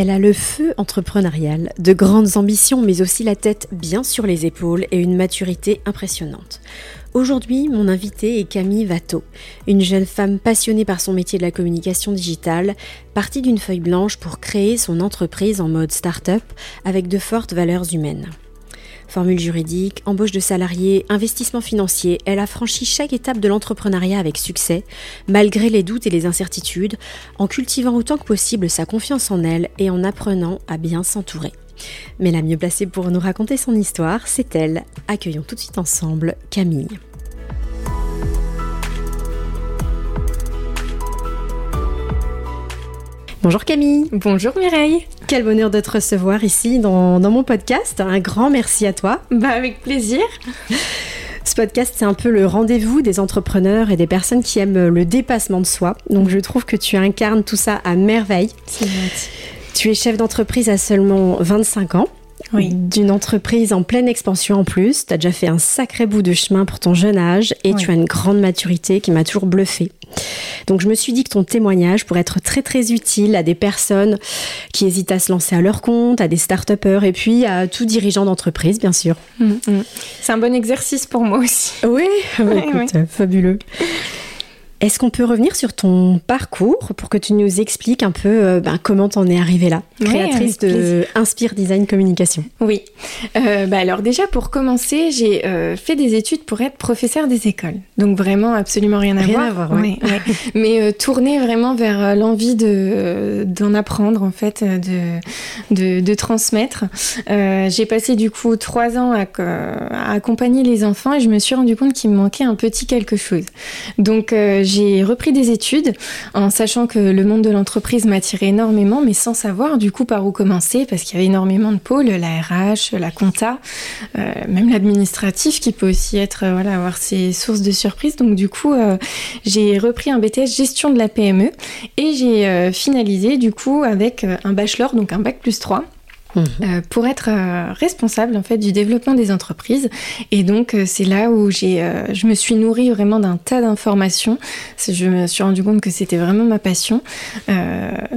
Elle a le feu entrepreneurial, de grandes ambitions, mais aussi la tête bien sur les épaules et une maturité impressionnante. Aujourd'hui, mon invitée est Camille Watteau, une jeune femme passionnée par son métier de la communication digitale, partie d'une feuille blanche pour créer son entreprise en mode start-up avec de fortes valeurs humaines. Formule juridique, embauche de salariés, investissement financier, elle a franchi chaque étape de l'entrepreneuriat avec succès, malgré les doutes et les incertitudes, en cultivant autant que possible sa confiance en elle et en apprenant à bien s'entourer. Mais la mieux placée pour nous raconter son histoire, c'est elle. Accueillons tout de suite ensemble Camille. Bonjour Camille. Bonjour Mireille. Quel bonheur de te recevoir ici dans, mon podcast. Un grand merci à toi. Bah avec plaisir. Ce podcast, c'est un peu le rendez-vous des entrepreneurs et des personnes qui aiment le dépassement de soi. Donc je trouve que tu incarnes tout ça à merveille. C'est gentil. Tu es chef d'entreprise à seulement 25 ans. Oui. D'une entreprise en pleine expansion en plus. Tu as déjà fait un sacré bout de chemin pour ton jeune âge et tu as une grande maturité qui m'a toujours bluffé. Donc je me suis dit que ton témoignage pourrait être très très utile à des personnes qui hésitent à se lancer à leur compte, à des start et puis à tout dirigeant d'entreprise, bien sûr. Mm, mm. C'est un bon exercice pour moi aussi. Oui, écoute, fabuleux. Est-ce qu'on peut revenir sur ton parcours pour que tu nous expliques un peu euh, ben, comment t'en es arrivée là, créatrice de Inspire Design Communication Oui. Euh, bah alors déjà pour commencer, j'ai euh, fait des études pour être professeur des écoles. Donc vraiment absolument rien à rien voir. À voir ouais. Mais tourner vraiment vers l'envie de d'en apprendre en fait, de de, de transmettre. j'ai passé du coup trois ans à, à, accompagner les enfants et je me suis rendu compte qu'il me manquait un petit quelque chose. Donc j'ai repris des études en sachant que le monde de l'entreprise m'attirait énormément, mais sans savoir du coup par où commencer, parce qu'il y avait énormément de pôles, la RH, la compta, euh, même l'administratif qui peut aussi être, euh, voilà, avoir ses sources de surprise. Donc du coup, euh, j'ai repris un BTS gestion de la PME et j'ai finalisé du coup avec un bachelor, donc un bac plus 3 Mhm. Euh, pour être euh, responsable en fait du développement des entreprises. Et donc euh, c'est là où j'ai, je me suis nourrie vraiment d'un tas d'informations. Je me suis rendu compte que c'était vraiment ma passion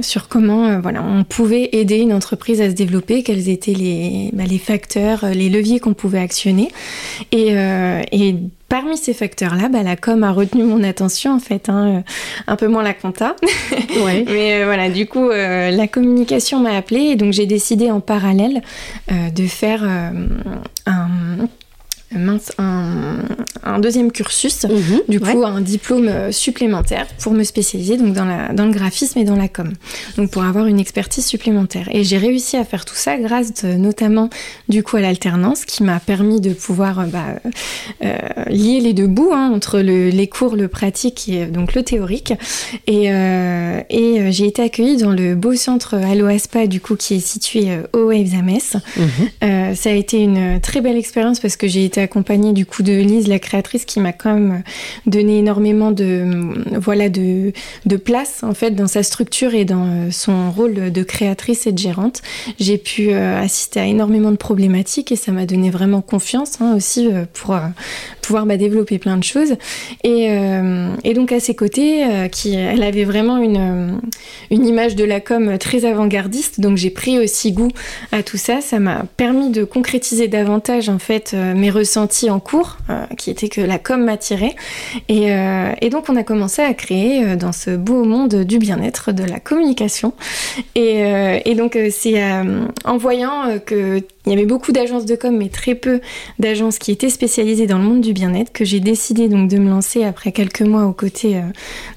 sur comment voilà on pouvait aider une entreprise à se développer, quels étaient les, bah, les facteurs, les leviers qu'on pouvait actionner. Et, et Parmi ces facteurs-là, bah, la com a retenu mon attention en fait, hein, euh, un peu moins la compta. Ouais. Mais euh, voilà, du coup, euh, la communication m'a appelée et donc j'ai décidé en parallèle de faire un mince, un, deuxième cursus, mhm, du coup un diplôme euh, supplémentaire pour me spécialiser donc dans, la, dans le graphisme et dans la com, donc pour avoir une expertise supplémentaire. Et j'ai réussi à faire tout ça grâce notamment du coup à l'alternance qui m'a permis de pouvoir euh, bah, euh, lier les deux bouts hein, entre le, les cours, le pratique et donc le théorique. Et, et j'ai été accueillie dans le beau centre Allo Aspa du coup qui est situé au Waves à Metz. Mhm. ça a été une très belle expérience parce que j'ai été accompagnée du coup de Lise, la créatrice, qui m'a quand même donné énormément de, voilà, de, de place en fait dans sa structure et dans euh, son rôle de créatrice et de gérante. J'ai pu euh, assister à énormément de problématiques et ça m'a donné vraiment confiance hein, aussi euh, pour pouvoir bah, développer plein de choses. Et, et donc à ses côtés, qui, elle avait vraiment une, une image de la com très avant-gardiste, donc j'ai pris aussi goût à tout ça. Ça m'a permis de concrétiser davantage en fait mes ressources senti en cours, euh, qui était que la com m'attirait. Et, euh, et, donc on a commencé à créer euh, dans ce beau monde du bien-être, de la communication. Et, et donc c'est en voyant que il y avait beaucoup d'agences de com, mais très peu d'agences qui étaient spécialisées dans le monde du bien-être, que j'ai décidé donc de me lancer après quelques mois aux côtés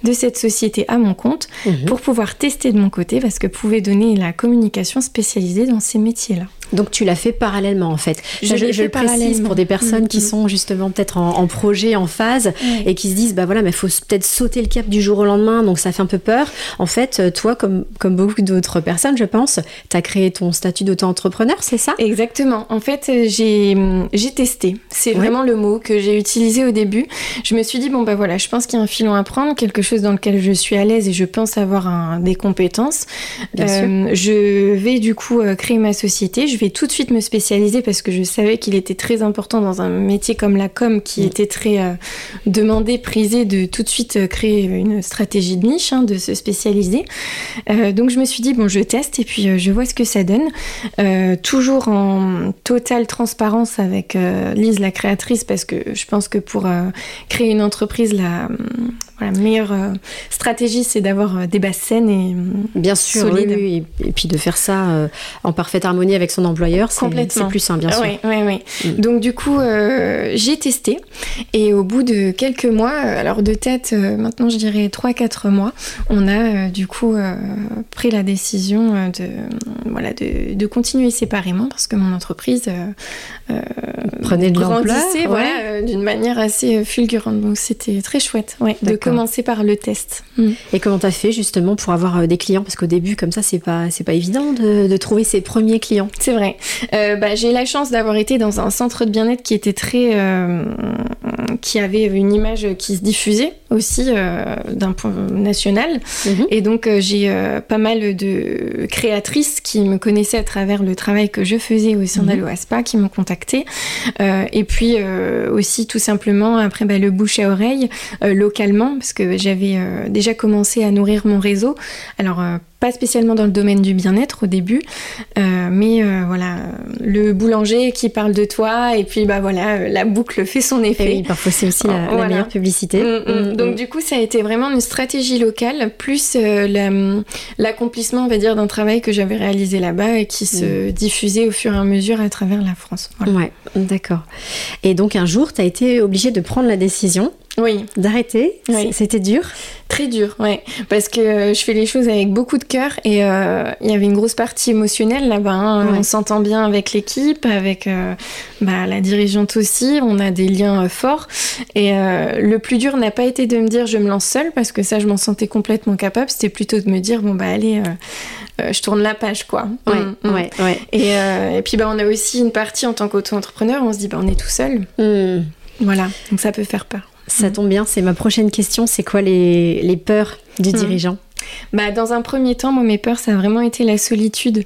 de cette société à mon compte mhm. pour pouvoir tester de mon côté, parce que pouvait donner la communication spécialisée dans ces métiers-là. Donc tu l'as fait parallèlement en fait. Je, je, l'ai je le précise pour des personnes qui Mhm. sont justement peut-être en, en projet, en phase, et qui se disent bah voilà, mais faut peut-être sauter le cap du jour au lendemain, donc ça fait un peu peur. En fait, euh, toi, comme, comme beaucoup d'autres personnes, je pense, tu as créé ton statut d'auto-entrepreneur, c'est ça? Exactement. En fait, euh, j'ai j'ai testé. C'est Ouais. vraiment le mot que j'ai utilisé au début. Je me suis dit bon bah voilà, je pense qu'il y a un filon à prendre, quelque chose dans lequel je suis à l'aise et je pense avoir un- des compétences. Bien sûr. Euh, je vais du coup créer ma société. Je vais tout de suite me spécialiser parce que je savais qu'il était très important dans un métier comme la com qui Mm. était très euh, demandé, prisé, de tout de suite euh, créer une stratégie de niche, hein, de se spécialiser. Euh, donc je me suis dit bon, je teste et puis je vois ce que ça donne. Toujours en totale transparence avec Lise, la créatrice, parce que je pense que pour créer une entreprise, la, voilà, meilleure stratégie, c'est d'avoir des bases saines et hum, Bien sûr, Solide. oui, oui, Et, puis de faire ça en parfaite harmonie avec son employeur, c'est plus sain, bien sûr. Oui, oui, oui. Mm. Donc du coup, euh, j'ai testé et au bout de quelques mois, euh, alors de tête, euh, maintenant je dirais 3-4 mois, on a du coup pris la décision de, voilà, de, de continuer séparément parce que mon entreprise Prenez de l'ampleur. ouais. voilà, d'une manière assez fulgurante. Donc c'était très chouette ouais, de commencer par le test. Mm. Et comment t'as fait justement pour avoir des clients? Parce qu'au début, comme ça, c'est pas, pas évident de, de trouver ses premiers clients. C'est vrai. Euh, bah, j'ai eu la chance d'avoir été dans un centre de bien-être qui était très, euh, qui avait une image qui se diffusait aussi euh, d'un point national. Mhm. Et donc j'ai pas mal de créatrices qui me connaissaient à travers le travail que je faisais au sein d'Aloaspa, qui m'ont contacté. Euh, et puis aussi tout simplement après bah, le bouche à oreille localement, parce que j'avais déjà commencé à nourrir mon réseau. Alors pas spécialement dans le domaine du bien-être au début, euh, mais euh, voilà, le boulanger qui parle de toi, et puis bah voilà, euh, la boucle fait son Et effet. oui, parfois c'est aussi la, la Voilà. meilleure publicité. Mm, mm. Mm, Donc du coup, ça a été vraiment une stratégie locale, plus euh, la- l'accomplissement, on va dire, d'un travail que j'avais réalisé là-bas et qui se diffusait au fur et à mesure à travers la France. Voilà. Ouais, d'accord. Et donc un jour, tu as été obligée de prendre la décision Oui, d'arrêter. Oui. C'était dur. très dur, ouais, parce que euh, je fais les choses avec beaucoup de cœur et euh, il y avait une grosse partie émotionnelle là-bas. hein. Ouais. On s'entend bien avec l'équipe, avec euh, bah, la dirigeante aussi. On a des liens euh, forts et le plus dur n'a pas été de me dire je me lance seule parce que ça, je m'en sentais complètement capable. C'était plutôt de me dire bon bah allez. euh, je tourne la page quoi. Ouais, Mm, mm. ouais, ouais. Et, euh, et puis bah, on a aussi une partie en tant qu'auto-entrepreneur, on se dit bah, on est tout seul. Mm. Voilà, donc ça peut faire peur. Ça tombe bien, c'est ma prochaine question. C'est quoi les, les peurs du Mm. dirigeant? Bah, dans un premier temps, moi, mes peurs, ça a vraiment été la solitude.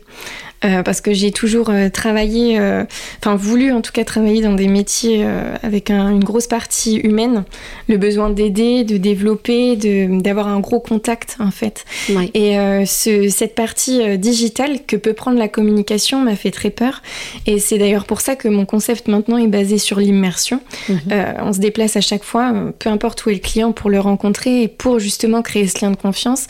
Euh, parce que j'ai toujours euh, travaillé, euh, enfin voulu en tout cas travailler dans des métiers avec un- une grosse partie humaine, le besoin d'aider, de développer, de- d'avoir un gros contact en fait. Et ce- cette partie digitale que peut prendre la communication m'a fait très peur. Et c'est d'ailleurs pour ça que mon concept maintenant est basé sur l'immersion. Mhm. On se déplace à chaque fois, peu importe où est le client, pour le rencontrer et pour justement créer ce lien de confiance.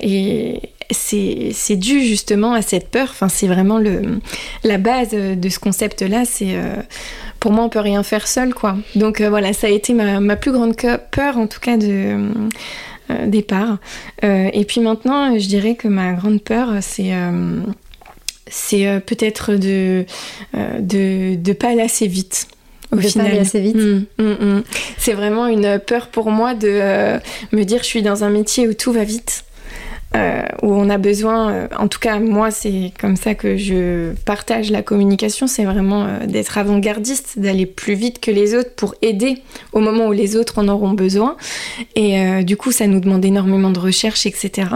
Et c'est dû justement à cette peur. Enfin, c'est vraiment le, la base de ce concept-là. C'est euh, pour moi, on peut rien faire seul, quoi. Donc euh, voilà, ça a été ma, ma plus grande peur, en tout cas de euh, départ. Et puis maintenant, je dirais que ma grande peur, c'est c'est peut-être de, de de pas aller assez vite. Au De final. assez vite. Mm, mm, mm. C'est vraiment une peur pour moi de euh, me dire je suis dans un métier où tout va vite. Euh, où on a besoin, euh, en tout cas moi c'est comme ça que je partage la communication, c'est vraiment euh, d'être avant-gardiste, d'aller plus vite que les autres pour aider au moment où les autres en auront besoin. Et du coup ça nous demande énormément de recherche, etc.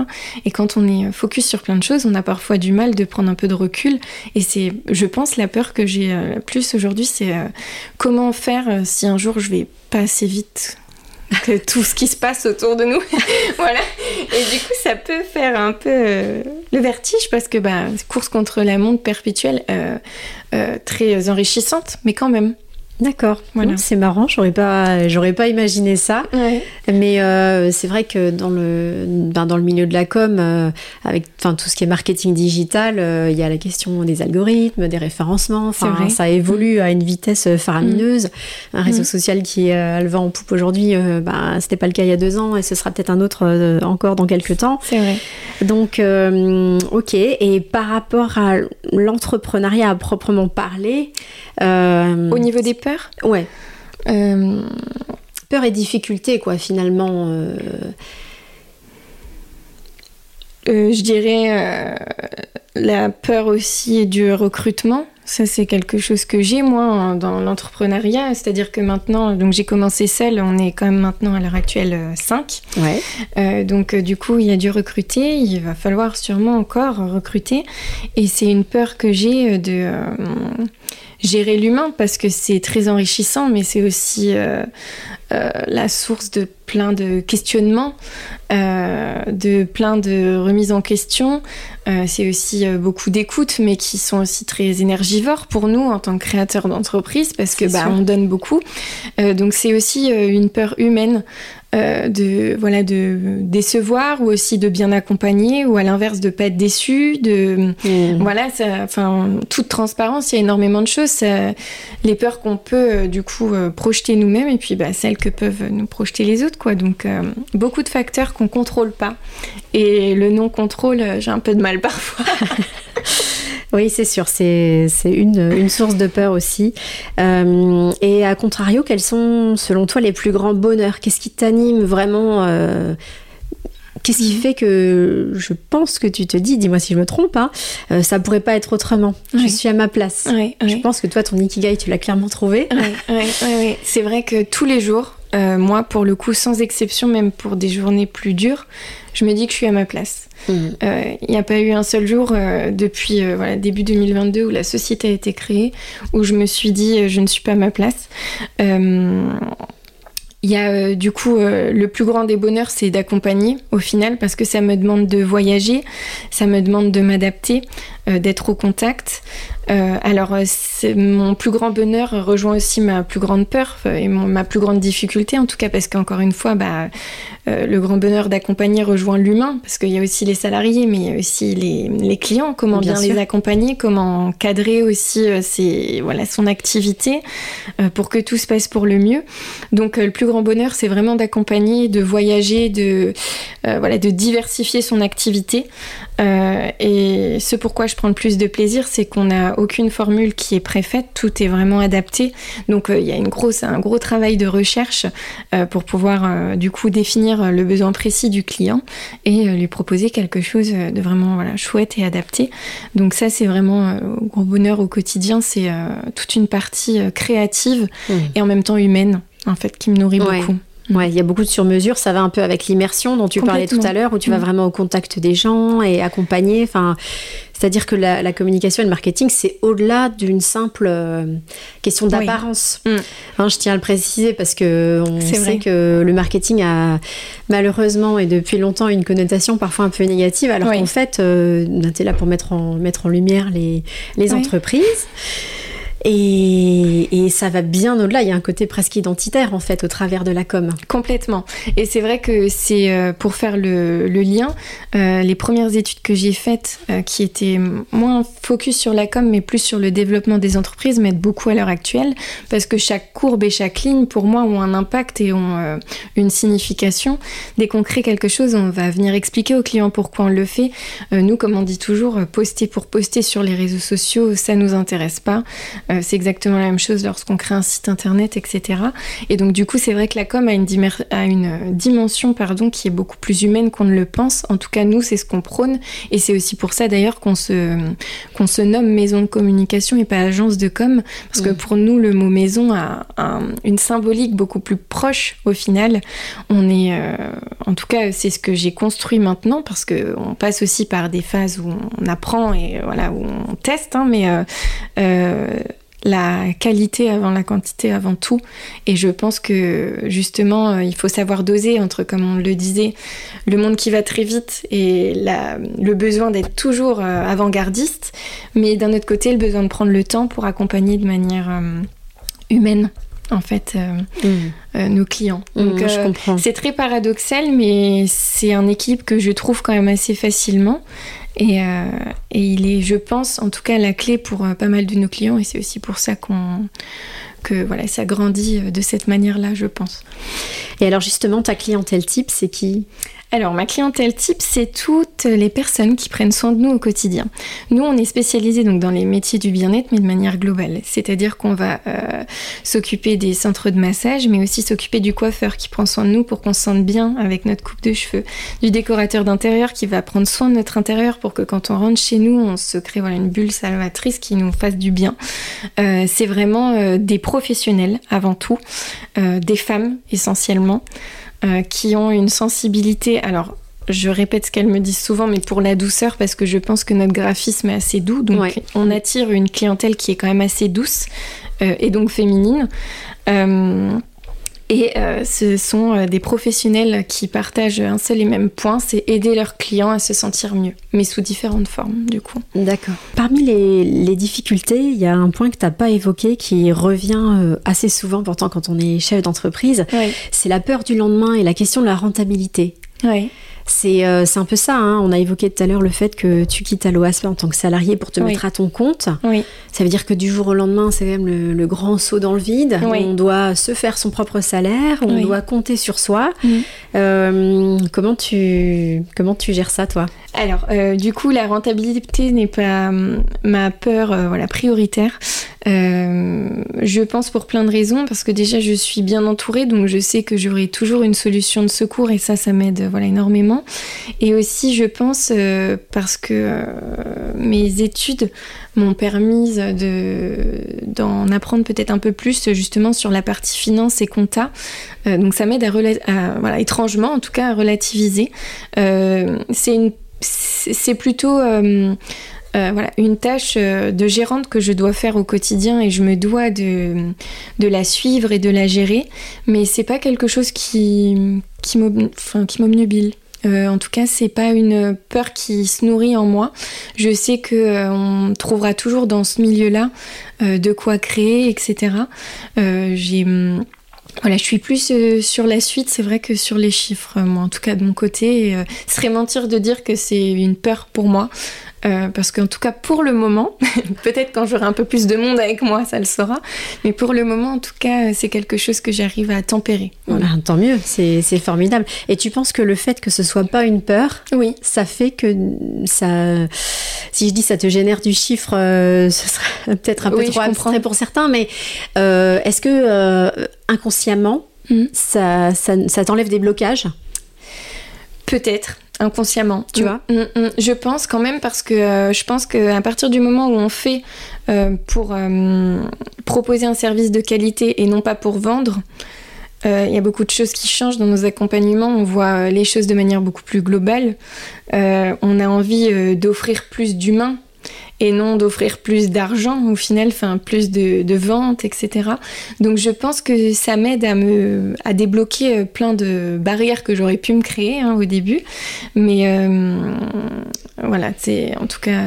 Et quand on est focus sur plein de choses, on a parfois du mal de prendre un peu de recul. Et c'est, je pense, la peur que j'ai plus aujourd'hui, c'est comment faire si un jour je vais pas assez vite tout ce qui se passe autour de nous. voilà. Et du coup, ça peut faire un peu euh, le vertige parce que bah, course contre la montre perpétuelle, euh, euh, très enrichissante, mais quand même. D'accord. Voilà. C'est marrant, j'aurais pas, j'aurais pas imaginé ça. Mais euh, c'est vrai que dans le, ben, dans le milieu de la com, euh, avec enfin tout ce qui est marketing digital, euh, il y a la question des algorithmes, des référencements. Enfin, ça évolue à une vitesse faramineuse. Mm. Un réseau mm. social qui a le vent en poupe aujourd'hui, ben, c'était pas le cas il y a deux ans et ce sera peut-être un autre encore dans quelques temps. C'est vrai. Donc, ok. Et par rapport à l'entrepreneuriat à proprement parler, au niveau des peurs Ouais. Euh, peur et difficulté, quoi, finalement. Euh. Euh, je dirais la peur aussi du recrutement. Ça, c'est quelque chose que j'ai, moi, dans l'entrepreneuriat. C'est-à-dire que maintenant, donc j'ai commencé seule, on est quand même maintenant à l'heure actuelle 5. Ouais. donc, du coup, il y a dû recruter. Il va falloir sûrement encore recruter. Et c'est une peur que j'ai de gérer l'humain parce que c'est très enrichissant, mais c'est aussi euh, euh, la source de plein de questionnements, euh, de plein de remises en question. c'est aussi beaucoup d'écoute, mais qui sont aussi très énergivores pour nous en tant que créateurs d'entreprise parce que bah, on donne beaucoup. donc c'est aussi une peur humaine euh, de voilà de décevoir ou aussi de bien accompagner ou à l'inverse de pas être déçu de mmh. voilà enfin toute transparence il y a énormément de choses les peurs qu'on peut euh, du coup euh, projeter nous-mêmes et puis bah, celles que peuvent nous projeter les autres quoi donc beaucoup de facteurs qu'on contrôle pas et le non contrôle j'ai un peu de mal parfois Oui, c'est sûr, c'est une, source de peur aussi. Euh, et à contrario, quels sont, selon toi, les plus grands bonheurs? Qu'est-ce qui t'anime vraiment euh, Qu'est-ce qui fait que je pense que tu te dis, dis-moi si je me trompe, hein, euh, ça pourrait pas être autrement? Je suis à ma place. je pense que toi, ton ikigai, tu l'as clairement trouvé. Oui, c'est vrai que tous les jours, moi, pour le coup, sans exception, même pour des journées plus dures, je me dis que je suis à ma place. Il mm. n'y euh, a pas eu un seul jour euh, depuis euh, voilà, début 2022 où la société a été créée, où je me suis dit je ne suis pas à ma place. Il y a du coup le plus grand des bonheurs, c'est d'accompagner au final parce que ça me demande de voyager, ça me demande de m'adapter, d'être au contact. Alors mon plus grand bonheur rejoint aussi ma plus grande peur et ma plus grande difficulté en tout cas parce qu'encore une fois, bah, euh, le grand bonheur d'accompagner rejoint l'humain, parce qu'il y a aussi les salariés, mais il y a aussi les, clients, comment bien, les accompagner, comment cadrer aussi euh, voilà, son activité euh, pour que tout se passe pour le mieux. Donc le plus grand bonheur, c'est vraiment d'accompagner, de voyager, de, voilà, de diversifier son activité. Et ce pourquoi je prends le plus de plaisir, c'est qu'on n'a aucune formule qui est préfaite, tout est vraiment adapté. Donc il y a une grosse, un gros travail de recherche pour pouvoir du coup définir euh, le besoin précis du client et euh, lui proposer quelque chose euh, de vraiment voilà, chouette et adapté. Donc ça, c'est vraiment gros bonheur au quotidien. C'est toute une partie créative mmh. et en même temps humaine, en fait, qui me nourrit beaucoup. Ouais, il y a beaucoup de sur-mesure. Ça va un peu avec l'immersion dont tu parlais tout à l'heure, où tu vas mmh. vraiment au contact des gens et accompagner. Enfin, c'est-à-dire que la, communication et le marketing, c'est au-delà d'une simple euh, question d'apparence. Mm. Hein, je tiens à le préciser parce que on sait que le marketing a malheureusement et depuis longtemps une connotation parfois un peu négative, alors qu'en fait, euh, tu es là pour mettre en, mettre en lumière les, les entreprises. Et, ça va bien au-delà. Il y a un côté presque identitaire en fait au travers de la com. Complètement. Et c'est vrai que c'est euh, pour faire le, lien, euh, les premières études que j'ai faites, euh, qui étaient moins focus sur la com, mais plus sur le développement des entreprises, m'aident beaucoup à l'heure actuelle parce que chaque courbe et chaque ligne, pour moi, ont un impact et ont une signification. Dès qu'on crée quelque chose, on va venir expliquer au client pourquoi on le fait. nous, comme on dit toujours, poster pour poster sur les réseaux sociaux, ça nous intéresse pas. Euh, c'est exactement la même chose lorsqu'on crée un site internet, etc. Et donc du coup, c'est vrai que la com a une, a une euh, dimension pardon, qui est beaucoup plus humaine qu'on ne le pense. En tout cas, nous, c'est ce qu'on prône. Et c'est aussi pour ça d'ailleurs qu'on se, qu'on se nomme maison de communication et pas agence de com. Parce que pour nous, le mot maison a, une symbolique beaucoup plus proche au final. On est, euh, en tout cas, c'est ce que j'ai construit maintenant parce qu'on passe aussi par des phases où on apprend et voilà, où on teste. Hein, mais la qualité avant la quantité avant tout. Et je pense que justement, euh, il faut savoir doser entre, comme on le disait, le monde qui va très vite et le besoin d'être toujours euh, avant-gardiste, mais d'un autre côté, le besoin de prendre le temps pour accompagner de manière... Euh, humaine en fait mm. nos clients. Mm, Donc c'est très paradoxal, mais c'est un équilibre que je trouve quand même assez facilement. Et, et, il est, je pense, en tout cas, la clé pour pas mal de nos clients. Et c'est aussi pour ça qu'on que voilà, ça grandit de cette manière-là, je pense. Et alors justement, ta clientèle type, c'est qui? Alors, ma clientèle type, c'est toutes les personnes qui prennent soin de nous au quotidien. Nous, on est spécialisé donc dans les métiers du bien-être, mais de manière globale. C'est-à-dire qu'on va euh, s'occuper des centres de massage, mais aussi s'occuper du coiffeur qui prend soin de nous pour qu'on se sente bien avec notre coupe de cheveux, du décorateur d'intérieur qui va prendre soin de notre intérieur pour que quand on rentre chez nous, on se crée une bulle salvatrice qui nous fasse du bien. Euh, c'est vraiment euh, des professionnels avant tout, des femmes essentiellement. Euh, qui ont une sensibilité. Alors, je répète ce qu'elles me disent souvent, mais pour la douceur, parce que je pense que notre graphisme est assez doux. Donc, on attire une clientèle qui est quand même assez douce euh, et donc féminine. Euh, et euh, ce sont euh, des professionnels qui partagent un seul et même point, c'est aider leurs clients à se sentir mieux, mais sous différentes formes du coup. D'accord. Parmi les, difficultés, il y a un point que tu n'as pas évoqué qui revient euh, assez souvent pourtant quand on est chef d'entreprise, c'est la peur du lendemain et la question de la rentabilité. Oui. Euh, c'est un peu ça. Hein. On a évoqué tout à l'heure le fait que tu quittes l'OASP en tant que salarié pour te mettre à ton compte. Oui. Ça veut dire que du jour au lendemain, c'est quand même le, grand saut dans le vide. On doit se faire son propre salaire, on doit compter sur soi. Mm. Euh, comment, tu, comment tu gères ça, toi? Alors, euh, du coup, la rentabilité n'est pas ma peur voilà, prioritaire. je pense pour plein de raisons, parce que déjà, je suis bien entourée, donc je sais que j'aurai toujours une solution de secours, et ça, ça m'aide voilà, énormément. Et aussi, je pense, euh, parce que euh, mes études m'ont permis d'en apprendre peut-être un peu plus justement sur la partie finance et compta. Euh, donc ça m'aide à, voilà, étrangement en tout cas à relativiser. c'est plutôt voilà, une tâche de gérante que je dois faire au quotidien et je me dois de, de la suivre et de la gérer, mais c'est pas quelque chose qui, qui m'obnubile. Euh, en tout cas, c'est pas une peur qui se nourrit en moi. Je sais que euh, on trouvera toujours dans ce milieu-là euh, de quoi créer, etc. j'ai hum, voilà, je suis plus sur la suite, c'est vrai que sur les chiffres, moi en tout cas de mon côté. ce serait mentir de dire que c'est une peur pour moi. Euh, parce qu'en tout cas pour le moment, peut-être quand j'aurai un peu plus de monde avec moi, ça le sera, mais pour le moment en tout cas, c'est quelque chose que j'arrive à tempérer. Voilà. Ah, tant mieux, c'est formidable. Et tu penses que le fait que ce soit pas une peur, oui. ça fait que ça, si je dis ça te génère du chiffre, euh, ce serait peut-être un peu trop abstrait pour certains, mais euh, est-ce que inconsciemment, hmm. ça, ça, ça t'enlève des blocages? Peut-être inconsciemment, tu mm. vois. Mm, mm. Je pense quand même parce que euh, je pense qu'à partir du moment où on fait euh, pour euh, proposer un service de qualité et non pas pour vendre, il y a beaucoup de choses qui changent dans nos accompagnements. On voit les choses de manière beaucoup plus globale. on a envie d'offrir plus d'humains et non d'offrir plus d'argent au final, plus de, de ventes, etc. Donc je pense que ça m'aide à me à débloquer euh, plein de barrières que j'aurais pu me créer hein, au début, mais euh, voilà, c'est en tout cas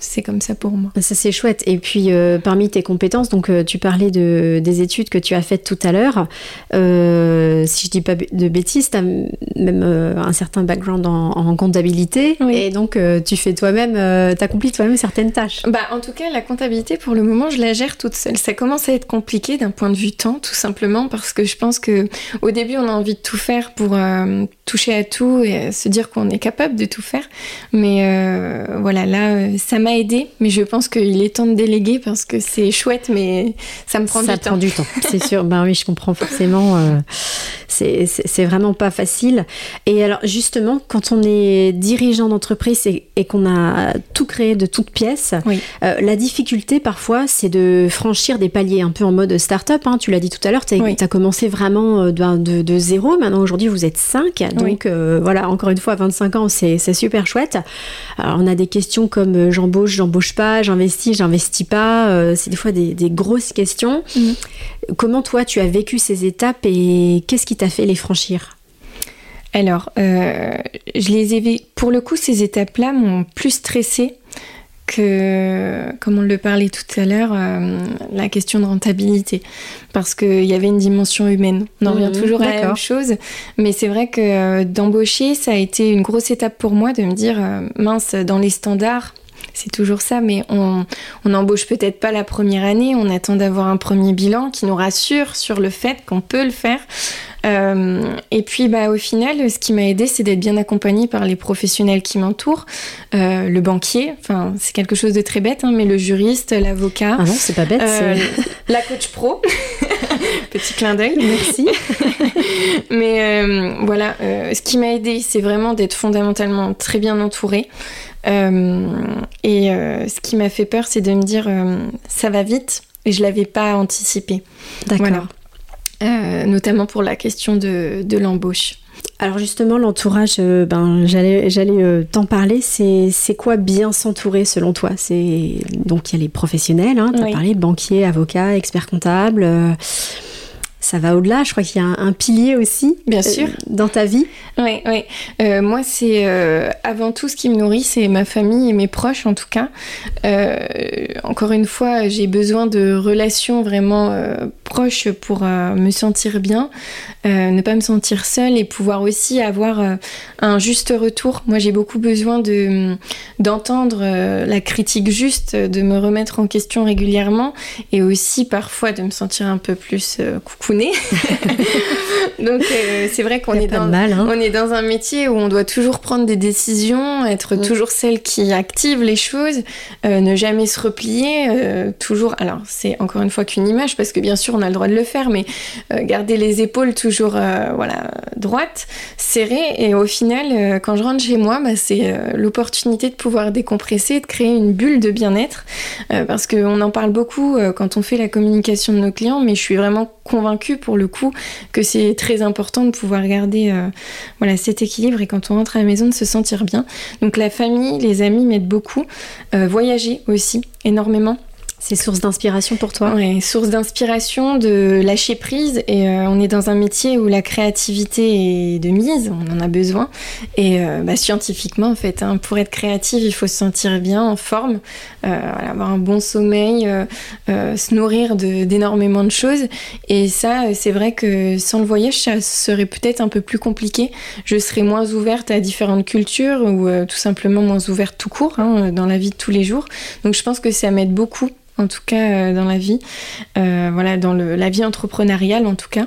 c'est comme ça pour moi. Ça c'est chouette. Et puis euh, parmi tes compétences, donc euh, tu parlais de, des études que tu as faites tout à l'heure. Euh, si je dis pas de bêtises, tu as même un certain background en, comptabilité. Et donc tu fais toi-même, tu accomplis toi-même certaines tâches. Bah en tout cas la comptabilité pour le moment je la gère toute seule. Ça commence à être compliqué d'un point de vue temps tout simplement parce que je pense que au début on a envie de tout faire pour toucher à tout et se dire qu'on est capable de tout faire. Mais voilà là ça m'a aidé, mais je pense qu'il est temps de déléguer parce que c'est chouette, mais ça me prend ça du prend du temps. C'est sûr. ben oui, je comprends forcément. Euh, c'est vraiment pas facile. Et alors justement, quand on est dirigeant d'entreprise et, qu'on a tout créé de toutes pièces, euh, la difficulté parfois, c'est de franchir des paliers un peu en mode start-up. Hein. Tu l'as dit tout à l'heure, tu as, commencé vraiment euh, de, de, zéro. Maintenant, aujourd'hui, vous êtes cinq. Donc voilà, encore une fois, 25 ans, c'est super chouette. Alors, on a des questions comme j'embauche j'embauche pas, j'investis, j'investis pas. Euh, c'est des fois des, grosses questions. Mm. Comment toi, tu as vécu ces étapes et qu'est-ce qui t'a fait les franchir? Alors, euh, je les ai pour le coup, ces étapes-là m'ont plus stressée que, comme on le parlait tout à l'heure, la question de rentabilité. Parce qu'il y avait une dimension humaine. On en revient mhm, toujours à la même chose. Mais c'est vrai que d'embaucher, ça a été une grosse étape pour moi de me dire, mince, dans les standards, c'est toujours ça, mais on n'embauche peut-être pas la première année, on attend d'avoir un premier bilan qui nous rassure sur le fait qu'on peut le faire. Euh, et puis bah, au final, ce qui m'a aidé, c'est d'être bien accompagnée par les professionnels qui m'entourent, euh, le banquier, enfin c'est quelque chose de très bête, hein, mais le juriste, l'avocat. Ah non, c'est pas bête. Euh, la coach pro. Petit clin d'œil. Merci. mais voilà, ce qui m'a aidé, c'est vraiment d'être fondamentalement très bien entourée. Et ce qui m'a fait peur, c'est de me dire ça va vite et je l'avais pas anticipé. D'accord. Euh, notamment pour la question de, de l'embauche. Alors justement, l'entourage, euh, ben, j'allais, j'allais euh, t'en parler. C'est, c'est quoi bien s'entourer selon toi? C'est donc il y a les professionnels. Hein, tu as parlé banquiers, avocats, experts comptables ça va au-delà. Je crois qu'il y a un, pilier aussi, bien sûr, dans ta vie. Oui, oui. Euh, moi, c'est euh, avant tout ce qui me nourrit, c'est ma famille et mes proches, en tout cas. Euh, encore une fois, j'ai besoin de relations vraiment proches pour me sentir bien, ne pas me sentir seule et pouvoir aussi avoir un juste retour. Moi, j'ai beaucoup besoin de d'entendre la critique juste, de me remettre en question régulièrement et aussi parfois de me sentir un peu plus coucou Donc euh, c'est vrai qu'on est, dans, hein. on est dans un métier où on doit toujours prendre des décisions, être mm. toujours celle qui active les choses, euh, ne jamais se replier, euh, toujours. Alors c'est encore une fois qu'une image parce que bien sûr on a le droit de le faire, mais garder les épaules toujours voilà droites, serrées. Et au final, quand je rentre chez moi, bah, c'est l'opportunité de pouvoir décompresser, de créer une bulle de bien-être parce qu'on en parle beaucoup quand on fait la communication de nos clients, mais je suis vraiment convaincue pour le coup que c'est très important de pouvoir garder euh, voilà, cet équilibre et quand on rentre à la maison de se sentir bien. Donc la famille, les amis m'aident beaucoup. Euh, voyager aussi énormément. C'est source d'inspiration pour toi Oui, source d'inspiration, de lâcher prise. Et euh, on est dans un métier où la créativité est de mise, on en a besoin. Et euh, bah, scientifiquement, en fait, hein, pour être créative, il faut se sentir bien, en forme, euh, avoir un bon sommeil, se nourrir d'énormément de, choses. Et ça, c'est vrai que sans le voyage, ça serait peut-être un peu plus compliqué. Je serais moins ouverte à différentes cultures ou tout simplement moins ouverte tout court hein, dans la vie de tous les jours. Donc je pense que ça m'aide beaucoup en tout cas euh, dans la vie, euh, voilà, dans la vie entrepreneuriale en tout cas.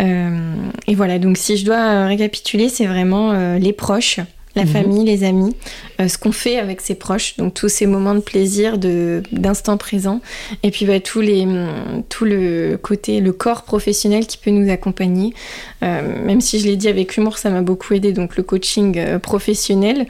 Euh, et voilà, donc si je dois récapituler, c'est vraiment les proches, la mhm. famille, les amis, euh, ce qu'on fait avec ses proches, donc tous ces moments de plaisir, d'instant présent, et puis bah, tous les, mm, tout le côté, le corps professionnel qui peut nous accompagner. Euh, même si je l'ai dit avec humour, ça m'a beaucoup aidé, donc le coaching euh, professionnel,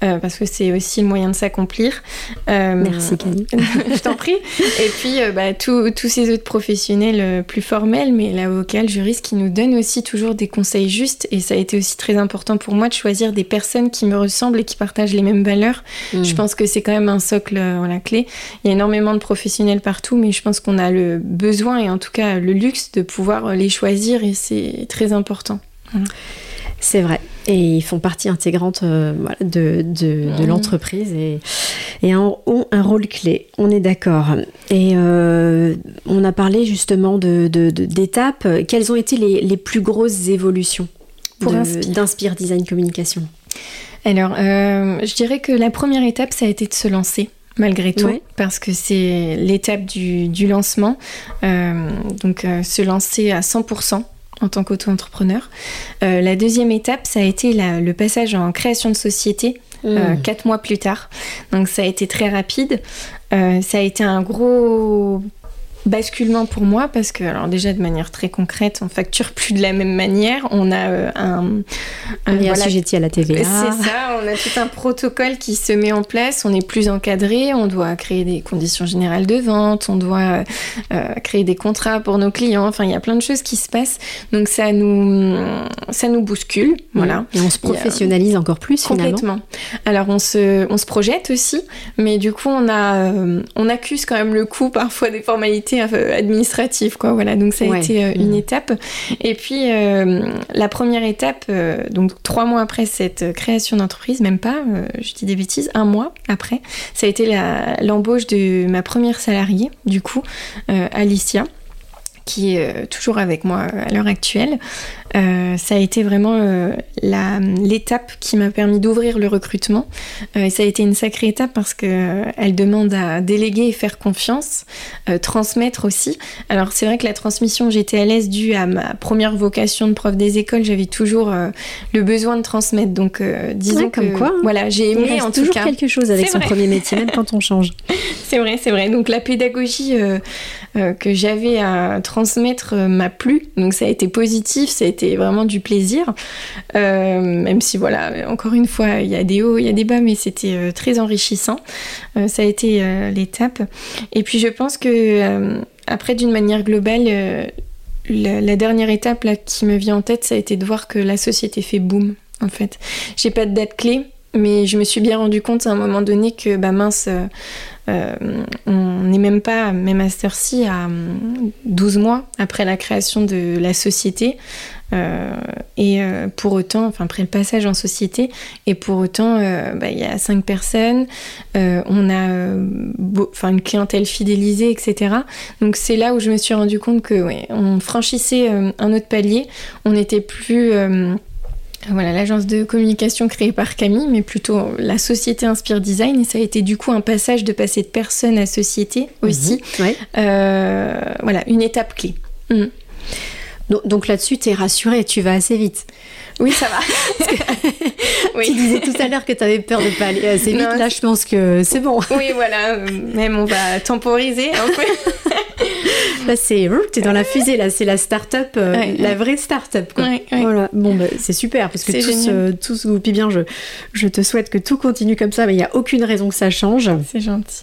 parce que c'est aussi le moyen de s'accomplir. Merci Camille. je t'en prie. Et puis bah, tous ces autres professionnels plus formels, mais l'avocat, le juriste, qui nous donnent aussi toujours des conseils justes, et ça a été aussi très important pour moi de choisir des personnes qui me ressemblent et qui partagent les mêmes valeurs. Mm. Je pense que c'est quand même un socle euh, la clé. Il y a énormément de professionnels partout, mais je pense qu'on a le besoin et en tout cas le luxe de pouvoir les choisir et c'est très important. C'est vrai. Et ils font partie intégrante euh, de, de, mm. l'entreprise et, et ont un rôle clé. On est d'accord. Et euh, on a parlé justement d'étapes. Quelles ont été les, les plus grosses évolutions d'Inspire Design Communication? Alors, euh, je dirais que la première étape, ça a été de se lancer malgré tout, parce que c'est l'étape du, lancement. Euh, donc, euh, se lancer à 100% en tant qu'auto-entrepreneur. la deuxième étape, ça a été le passage en création de société. Mmh. quatre mois plus tard. Donc ça a été très rapide. ça a été un gros basculement pour moi parce que, alors déjà de manière très concrète, on facture plus de la même manière. On a euh, un, est à la TVA. C'est ça, on a tout un protocole qui se met en place. On est plus encadré, on doit créer des conditions générales de vente, on doit euh, créer des contrats pour nos clients. Enfin, il y a plein de choses qui se passent. Donc ça nous, ça nous bouscule, voilà. Et on se professionnalise encore plus complètement. Alors on se, on se projette aussi, mais du coup on a, euh, on accuse quand même le coup parfois des formalités assez administratif, quoi. Voilà, donc ça a été une mmh. étape. Et puis la première étape, donc trois mois après cette création d'entreprise, même pas, je dis des bêtises, un mois après, ça a été l'embauche de ma première salariée, du coup, Alicia qui est euh, toujours avec moi à l'heure actuelle. Euh, ça a été vraiment euh, l'étape qui m'a permis d'ouvrir le recrutement. et ça a été une sacrée étape parce qu'elle demande à déléguer et faire confiance, transmettre aussi. Alors c'est vrai que la transmission, j'étais à l'aise due à ma première vocation de prof des écoles. J'avais toujours le besoin de transmettre. Donc disons comme quoi. Hein. Voilà, j'ai aimé en toujours tout cas. quelque chose avec son premier métier, même quand on change. c'est vrai, c'est vrai. Donc la pédagogie que j'avais à transmettre euh, m'a plu. Donc ça a été positif, ça a été vraiment du plaisir. Euh, même si voilà, encore une fois, il y a des hauts, il y a des bas, mais c'était euh, très enrichissant. ça a été l'étape. Et puis je pense que après, d'une manière globale, la, dernière étape là qui me vient en tête, ça a été de voir que la société fait boom. En fait, j'ai pas de date clé, mais je me suis bien rendu compte à un moment donné que bah mince euh, on n'est même pas, même à cette ci à 12 mois après la création de la société. Euh, et euh, pour autant, enfin après le passage en société, et pour autant, bah, il y a 5 personnes, on a une clientèle fidélisée, etc. Donc c'est là où je me suis rendu compte que on franchissait un autre palier, on n'était plus voilà, l'agence de communication créée par Camille, mais plutôt la société Inspire Design. Et ça a été du coup un passage de passer de personne à société aussi. Mhm, euh, voilà, une étape clé. Mm. Donc, là-dessus, tu es rassurée, tu vas assez vite. Oui, ça va. Tu disais tout à l'heure que tu avais peur de pas aller assez vite. là, je pense que c'est bon. Oui, voilà. Même on va temporiser un peu. là, c'est. Tu es dans la fusée, là. C'est la start-up, euh, la vraie start-up. Quoi. voilà. Bon, bah, c'est super parce que tous, euh, tous vous bien. Je, je te souhaite que tout continue comme ça, mais il n'y a aucune raison que ça change. C'est gentil.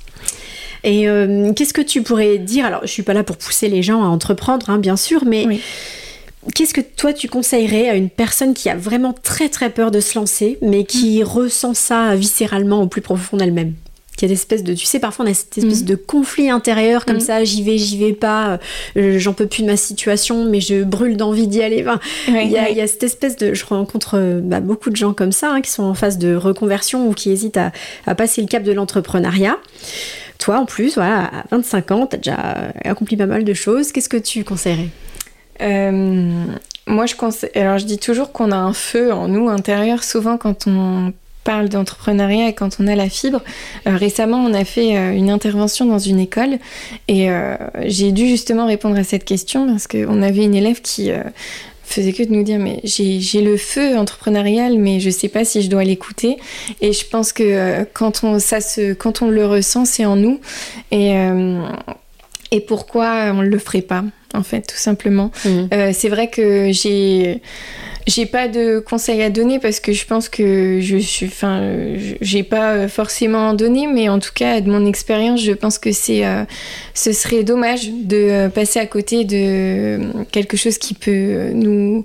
Et euh, qu'est-ce que tu pourrais dire? Alors, je suis pas là pour pousser les gens à entreprendre, hein, bien sûr, mais qu'est-ce que toi tu conseillerais à une personne qui a vraiment très très peur de se lancer, mais qui mm. ressent ça viscéralement au plus profond d'elle-même? Qui a des espèces de tu sais parfois on a cette espèce mm. de conflit intérieur comme mm. ça j'y vais j'y vais pas euh, j'en peux plus de ma situation mais je brûle d'envie d'y aller il y, a cette espèce de je rencontre euh, bah, beaucoup de gens comme ça hein, qui sont en phase de reconversion ou qui hésitent à, à passer le cap de l'entrepreneuriat toi, en plus, voilà, à 25 ans, tu as déjà accompli pas mal de choses. Qu'est-ce que tu conseillerais? Euh, Moi, je conseille. Alors, je dis toujours qu'on a un feu en nous intérieur. Souvent, quand on parle d'entrepreneuriat et quand on a la fibre. Euh, récemment, on a fait euh, une intervention dans une école et j'ai dû justement répondre à cette question parce qu'on avait une élève qui faisait que de nous dire mais j'ai le feu entrepreneurial mais je sais pas si je dois l'écouter et je pense que quand on ça se quand on le ressent c'est en nous et et pourquoi on le ferait pas? En fait tout simplement mmh. euh, c'est vrai que j'ai j'ai pas de conseils à donner parce que je pense que je suis, enfin, j'ai pas forcément donné, mais en tout cas de mon expérience, je pense que c'est, euh, ce serait dommage de passer à côté de quelque chose qui peut nous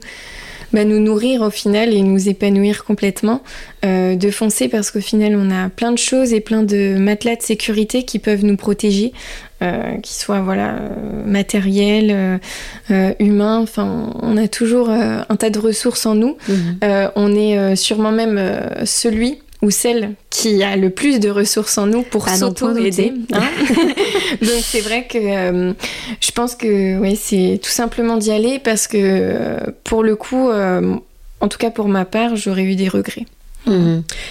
bah, nous nourrir au final et nous épanouir complètement, euh, de foncer parce qu'au final on a plein de choses et plein de matelas de sécurité qui peuvent nous protéger, euh, qui soient voilà euh, matériels, humains. Enfin, on a toujours un tas de ressources en nous. Mhm. on est sûrement même celui ou celle qui a le plus de ressources en nous pour s'auto-aider. Hein. Donc c'est vrai que euh, je pense que oui, c'est tout simplement d'y aller parce que euh, pour le coup, euh, en tout cas pour ma part, j'aurais eu des regrets.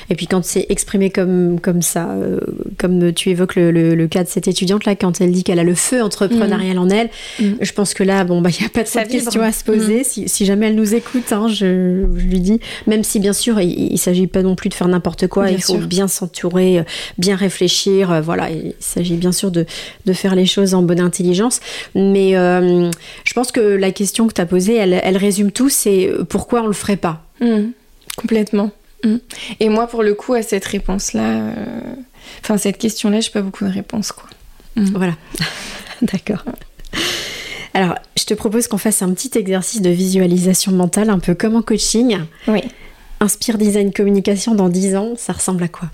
Et puis quand c'est exprimé comme, comme ça, euh, comme tu évoques le, le, cas de cette étudiante-là, quand elle dit qu'elle a le feu entrepreneurial en elle, mhm. je pense que là, bon, bah, il n'y a pas de question à se poser. Si, si, jamais elle nous écoute, hein, je, je, lui dis, même si bien sûr, il ne s'agit pas non plus de faire n'importe quoi, il faut bien s'entourer, euh, bien réfléchir, euh, voilà, il s'agit bien sûr de, de, faire les choses en bonne intelligence. Mais je pense que la question que tu as posée, elle, elle résume tout, c'est pourquoi on le ferait pas? Complètement. Mm. Et moi, pour le coup, à cette réponse-là, euh, enfin, cette question-là, j'ai pas beaucoup de réponses, quoi. Mm. Voilà. D'accord. Alors, je te propose qu'on fasse un petit exercice de visualisation mentale, un peu comme en coaching. Oui. Inspire Design Communication dans 10 ans, ça ressemble à quoi?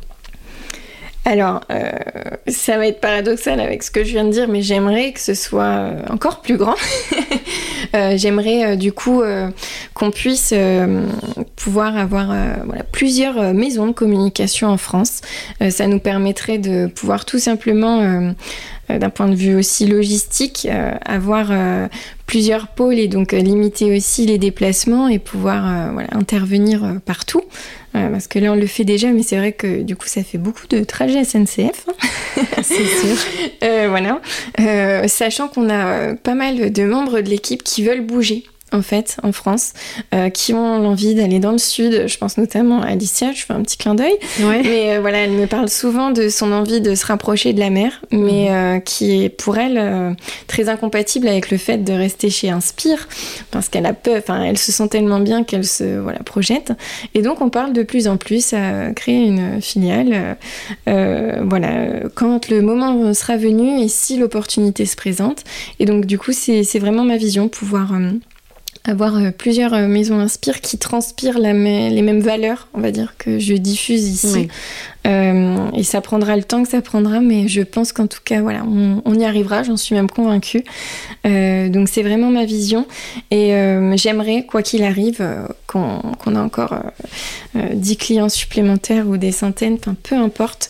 Alors, euh, ça va être paradoxal avec ce que je viens de dire, mais j'aimerais que ce soit euh, encore plus grand. Euh, j'aimerais du coup qu'on puisse pouvoir avoir plusieurs maisons de communication en France. ça nous permettrait de pouvoir tout simplement d'un point de vue aussi logistique, avoir plusieurs pôles et donc limiter aussi les déplacements et pouvoir intervenir partout parce que là, on le fait déjà, mais c'est vrai que du coup, ça fait beaucoup de trajets SNCF. c'est sûr. Euh, voilà. Euh, sachant qu'on a pas mal de membres de l'équipe qui veulent bouger en fait, en France, euh, qui ont l'envie d'aller dans le sud. Je pense notamment à Alicia, je fais un petit clin d'œil. Mais euh, voilà, elle me parle souvent de son envie de se rapprocher de la mer, mais mhm. euh, qui est pour elle très incompatible avec le fait de rester chez Inspire, parce qu'elle a peur, enfin, elle se sent tellement bien qu'elle se voilà, projette. Et donc, on parle de plus en plus à créer une filiale. voilà, quand le moment sera venu et si l'opportunité se présente. Et donc, du coup, c'est vraiment ma vision, pouvoir avoir euh, plusieurs euh, maisons Inspire qui transpirent les mêmes valeurs, on va dire, que je diffuse ici. Euh, et ça prendra le temps que ça prendra, mais je pense qu'en tout cas, voilà, on, y arrivera, j'en suis même convaincue. Euh, donc c'est vraiment ma vision. Et euh, j'aimerais, quoi qu'il arrive, qu'on a encore 10 clients supplémentaires ou des centaines, enfin peu importe,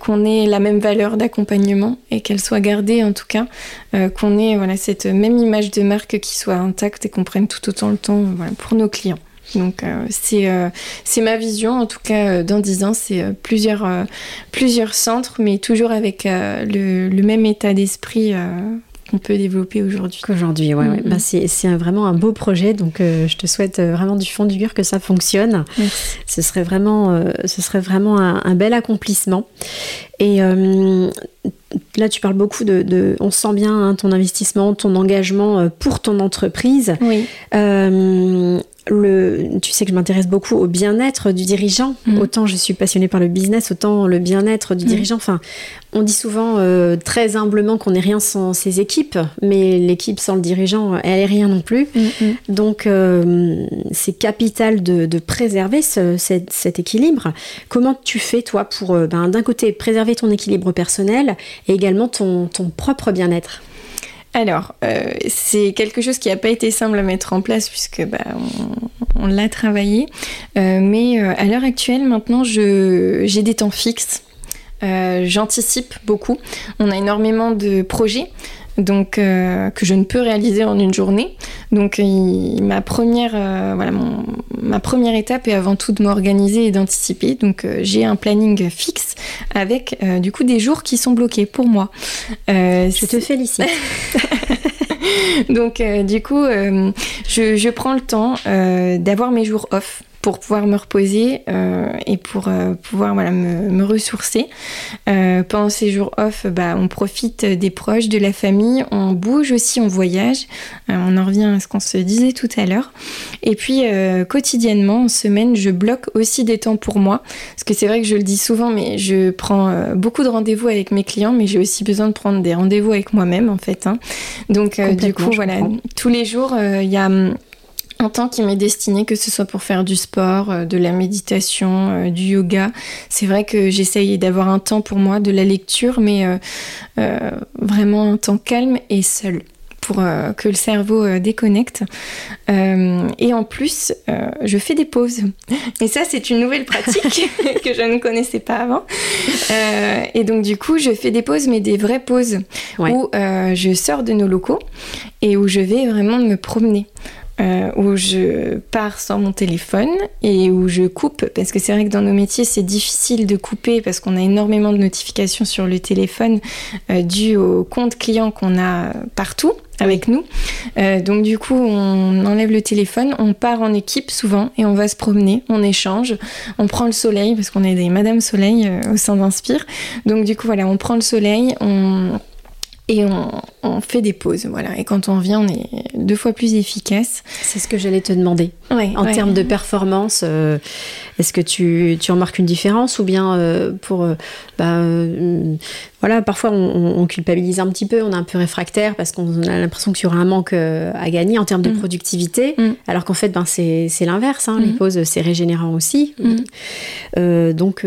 qu'on ait la même valeur d'accompagnement et qu'elle soit gardée en tout cas, qu'on ait voilà, cette même image de marque qui soit intacte et qu'on prenne tout autant le temps pour nos clients. Donc euh, euh, c'est ma vision, en tout cas euh, dans 10 ans, c'est plusieurs, plusieurs centres, mais toujours avec le, le, même état d'esprit qu'on peut développer aujourd'hui. Qu'aujourd'hui, ouais. ouais. Bah, c'est vraiment un beau projet, donc je te souhaite vraiment du fond du cœur que ça fonctionne. Ce serait vraiment, ce serait vraiment un, bel accomplissement. Et là, tu parles beaucoup de, on sent bien hein, ton investissement, ton engagement pour ton entreprise. Oui le, tu sais que je m'intéresse beaucoup au bien-être du dirigeant. Mm. Autant je suis passionnée par le business, autant le bien-être du mm. dirigeant. Enfin, on dit souvent euh, très humblement qu'on n'est rien sans ses équipes, mais l'équipe sans le dirigeant, elle est rien non plus. Mm, Donc, euh, c'est capital de, préserver cet, équilibre. Comment tu fais, toi, pour, euh, ben, d'un côté, préserver ton équilibre personnel et également ton, propre bien-être alors, euh, c'est quelque chose qui n'a pas été simple à mettre en place puisque bah, on, l'a travaillé. Euh, mais euh, à l'heure actuelle, maintenant, j'ai des temps fixes. J'anticipe beaucoup. On a énormément de projets donc que je ne peux réaliser en une journée. Donc ma première voilà ma première étape est avant tout de m'organiser et d'anticiper. Donc j'ai un planning fixe avec du coup des jours qui sont bloqués pour moi. je te félicite. Donc, euh, du coup, euh, je, prends le temps euh, d'avoir mes jours off pour pouvoir me reposer euh, et pour euh, pouvoir voilà, me, me ressourcer. Euh, pendant ces jours off, bah, on profite des proches, de la famille, on bouge aussi, on voyage. on en revient à ce qu'on se disait tout à l'heure. Et puis quotidiennement, en semaine, je bloque aussi des temps pour moi. Parce que c'est vrai que je le dis souvent, mais je prends beaucoup de rendez-vous avec mes clients, mais j'ai aussi besoin de prendre des rendez-vous avec moi-même en fait. Hein. Donc du coup, voilà, tous les jours, il y a un temps qui m'est destiné, que ce soit pour faire du sport, euh, de la méditation, euh, du yoga. C'est vrai que j'essaye d'avoir un temps pour moi, de la lecture, mais euh, vraiment un temps calme et seul pour que le cerveau déconnecte. et en plus, je fais des pauses. Et ça, c'est une nouvelle pratique que je ne connaissais pas avant. et donc, du coup, je fais des pauses, mais des vraies pauses, où je sors de nos locaux et où je vais vraiment me promener. Euh, où je pars sans mon téléphone et où je coupe, parce que c'est vrai que dans nos métiers c'est difficile de couper parce qu'on a énormément de notifications sur le téléphone euh, dû au compte client qu'on a partout avec nous. Euh, donc du coup, on enlève le téléphone, on part en équipe souvent et on va se promener, on échange, on prend le soleil parce qu'on est des Madame Soleil au sein d'Inspire. Donc du coup, voilà, on prend le soleil, on et on, fait des pauses, voilà. Et quand on vient, on est deux fois plus efficace. C'est ce que j'allais te demander. en termes de performance, euh, est-ce que tu, tu remarques une différence ou bien euh, pour, euh, bah, voilà, parfois on, culpabilise un petit peu, on est un peu réfractaire parce qu'on a l'impression qu'il y aura un manque à gagner en termes de mm. productivité, mm. alors qu'en fait, ben, c'est l'inverse. Hein. Les mm. pauses, c'est régénérant aussi. donc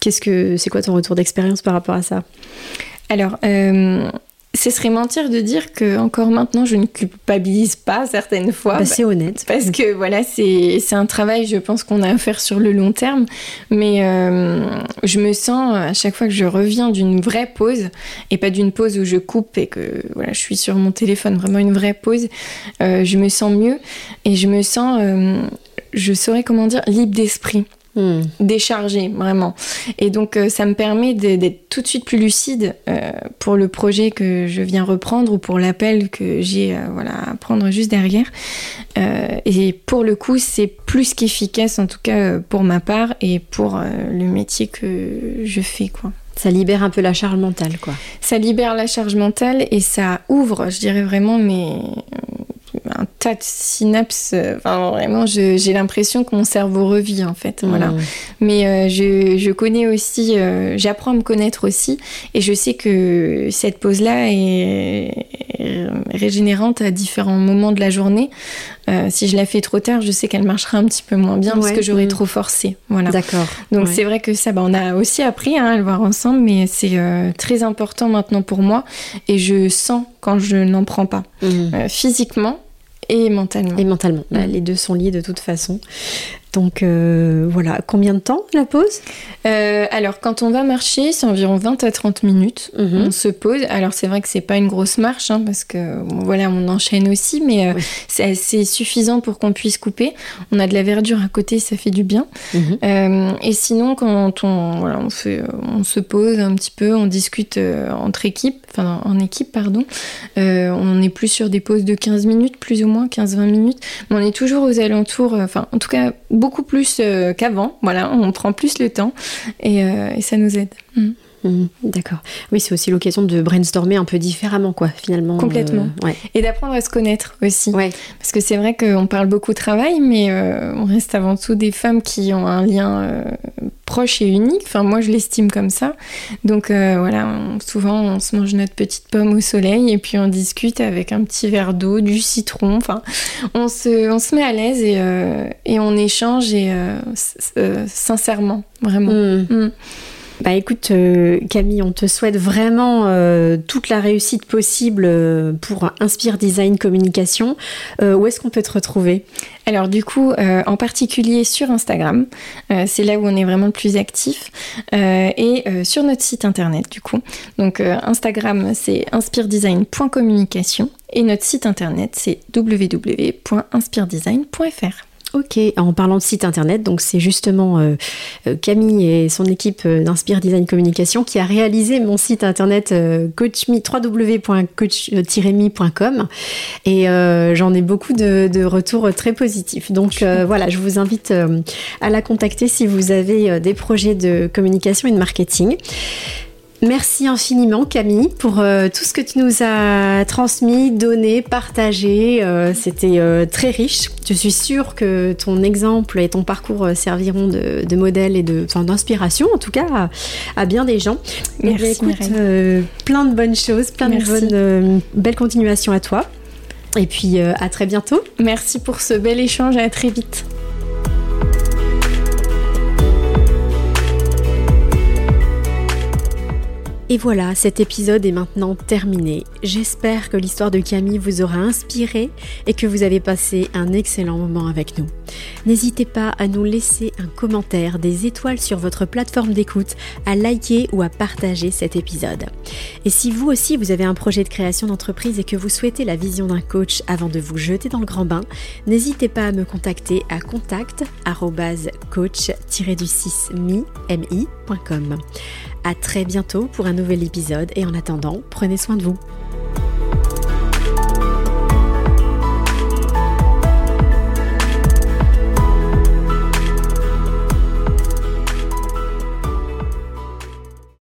Qu'est-ce que c'est quoi ton retour d'expérience par rapport à ça? Alors, ce serait mentir de dire que encore maintenant je ne culpabilise pas certaines fois. Bah, c'est honnête. Parce que voilà, c'est un travail, je pense qu'on a à faire sur le long terme. Mais euh, je me sens à chaque fois que je reviens d'une vraie pause et pas d'une pause où je coupe et que voilà, je suis sur mon téléphone, vraiment une vraie pause. Euh, je me sens mieux et je me sens, euh, je saurais comment dire, libre d'esprit. Hmm. décharger vraiment. Et donc euh, ça me permet d'être tout de suite plus lucide euh, pour le projet que je viens reprendre ou pour l'appel que j'ai euh, voilà, à prendre juste derrière. et pour le coup, c'est plus qu'efficace en tout cas pour ma part et pour le métier que je fais quoi. Ça libère un peu la charge mentale, quoi. Ça libère la charge mentale et ça ouvre, je dirais vraiment, mes, un tas de synapses. Euh, enfin, vraiment, j'ai l'impression que mon cerveau revit, en fait. Voilà. Mmh. Mais euh, je, je, connais aussi, euh, j'apprends à me connaître aussi. Et je sais que cette pause-là est régénérante à différents moments de la journée. si je la fais trop tard, je sais qu'elle marchera un petit peu moins bien parce que j'aurais mmh. trop forcé. Voilà. D'accord. Donc c'est vrai que ça, bah, on a aussi appris hein, à le voir ensemble, mais c'est très important maintenant pour moi. Et je sens quand je n'en prends pas. Mmh. physiquement, et mentalement. Et mentalement. Bah, les deux sont liés de toute façon. Donc euh, voilà, combien de temps la pause? Euh, Alors quand on va marcher, c'est environ 20 à 30 minutes. Mhm. On se pose. Alors c'est vrai que c'est pas une grosse marche hein, parce que voilà, on enchaîne aussi, mais euh, c'est assez suffisant pour qu'on puisse couper. On a de la verdure à côté, ça fait du bien. Mhm. et sinon, quand on, voilà, on, fait, on se pose un petit peu, on discute entre équipes, enfin en équipe, pardon. on est plus sur des pauses de 15 minutes, plus ou moins 15-20 minutes, mais on est toujours aux alentours, enfin en tout cas beaucoup plus euh, qu'avant. Voilà, on prend plus le temps et, euh, ça nous aide. Mm. Mm. D'accord. Oui, c'est aussi l'occasion de brainstormer un peu différemment, quoi, finalement. Complètement. Euh, et d'apprendre à se connaître aussi. Ouais. Parce que c'est vrai qu'on parle beaucoup travail, mais on reste avant tout des femmes qui ont un lien proche et unique. Enfin, moi, je l'estime comme ça. Donc voilà, souvent, on se mange notre petite pomme au soleil et puis on discute avec un petit verre d'eau, du citron. Enfin, on se, on se met à l'aise et, et on échange et sincèrement, vraiment. Mm. Mm. Bah écoute euh, Camille, on te souhaite vraiment euh, toute la réussite possible euh, pour Inspire Design Communication. où est-ce qu'on peut te retrouver? Alors du coup, en particulier sur Instagram, c'est là où on est vraiment le plus actif, et sur notre site internet du coup. Donc Instagram c'est inspiredesign.communication et notre site internet c'est www.inspiredesign.fr. Ok, en parlant de site internet, donc c'est justement euh, euh, Camille et son équipe euh, d'Inspire Design Communication qui a réalisé mon site internet www.coach-me.com et j'en ai beaucoup de, retours très positifs. Donc voilà, je vous invite à la contacter si vous avez des projets de communication et de marketing. Merci infiniment Camille pour euh, tout ce que tu nous as transmis, donné, partagé. Euh, c'était euh, très riche. Je suis sûre que ton exemple et ton parcours serviront de, modèle et de, d'inspiration en tout cas à, bien des gens. Merci. plein de bonnes choses, plein de bonnes, belles continuations à toi. Et puis à très bientôt. Merci pour ce bel échange. À très vite. Et voilà, cet épisode est maintenant terminé. J'espère que l'histoire de Camille vous aura inspiré et que vous avez passé un excellent moment avec nous. N'hésitez pas à nous laisser un commentaire, des étoiles sur votre plateforme d'écoute, à liker ou à partager cet épisode. Et si vous aussi vous avez un projet de création d'entreprise et que vous souhaitez la vision d'un coach avant de vous jeter dans le grand bain, n'hésitez pas à me contacter à contact@coach-du6mi.com. À très bientôt pour un nouvel épisode et en attendant, prenez soin de vous.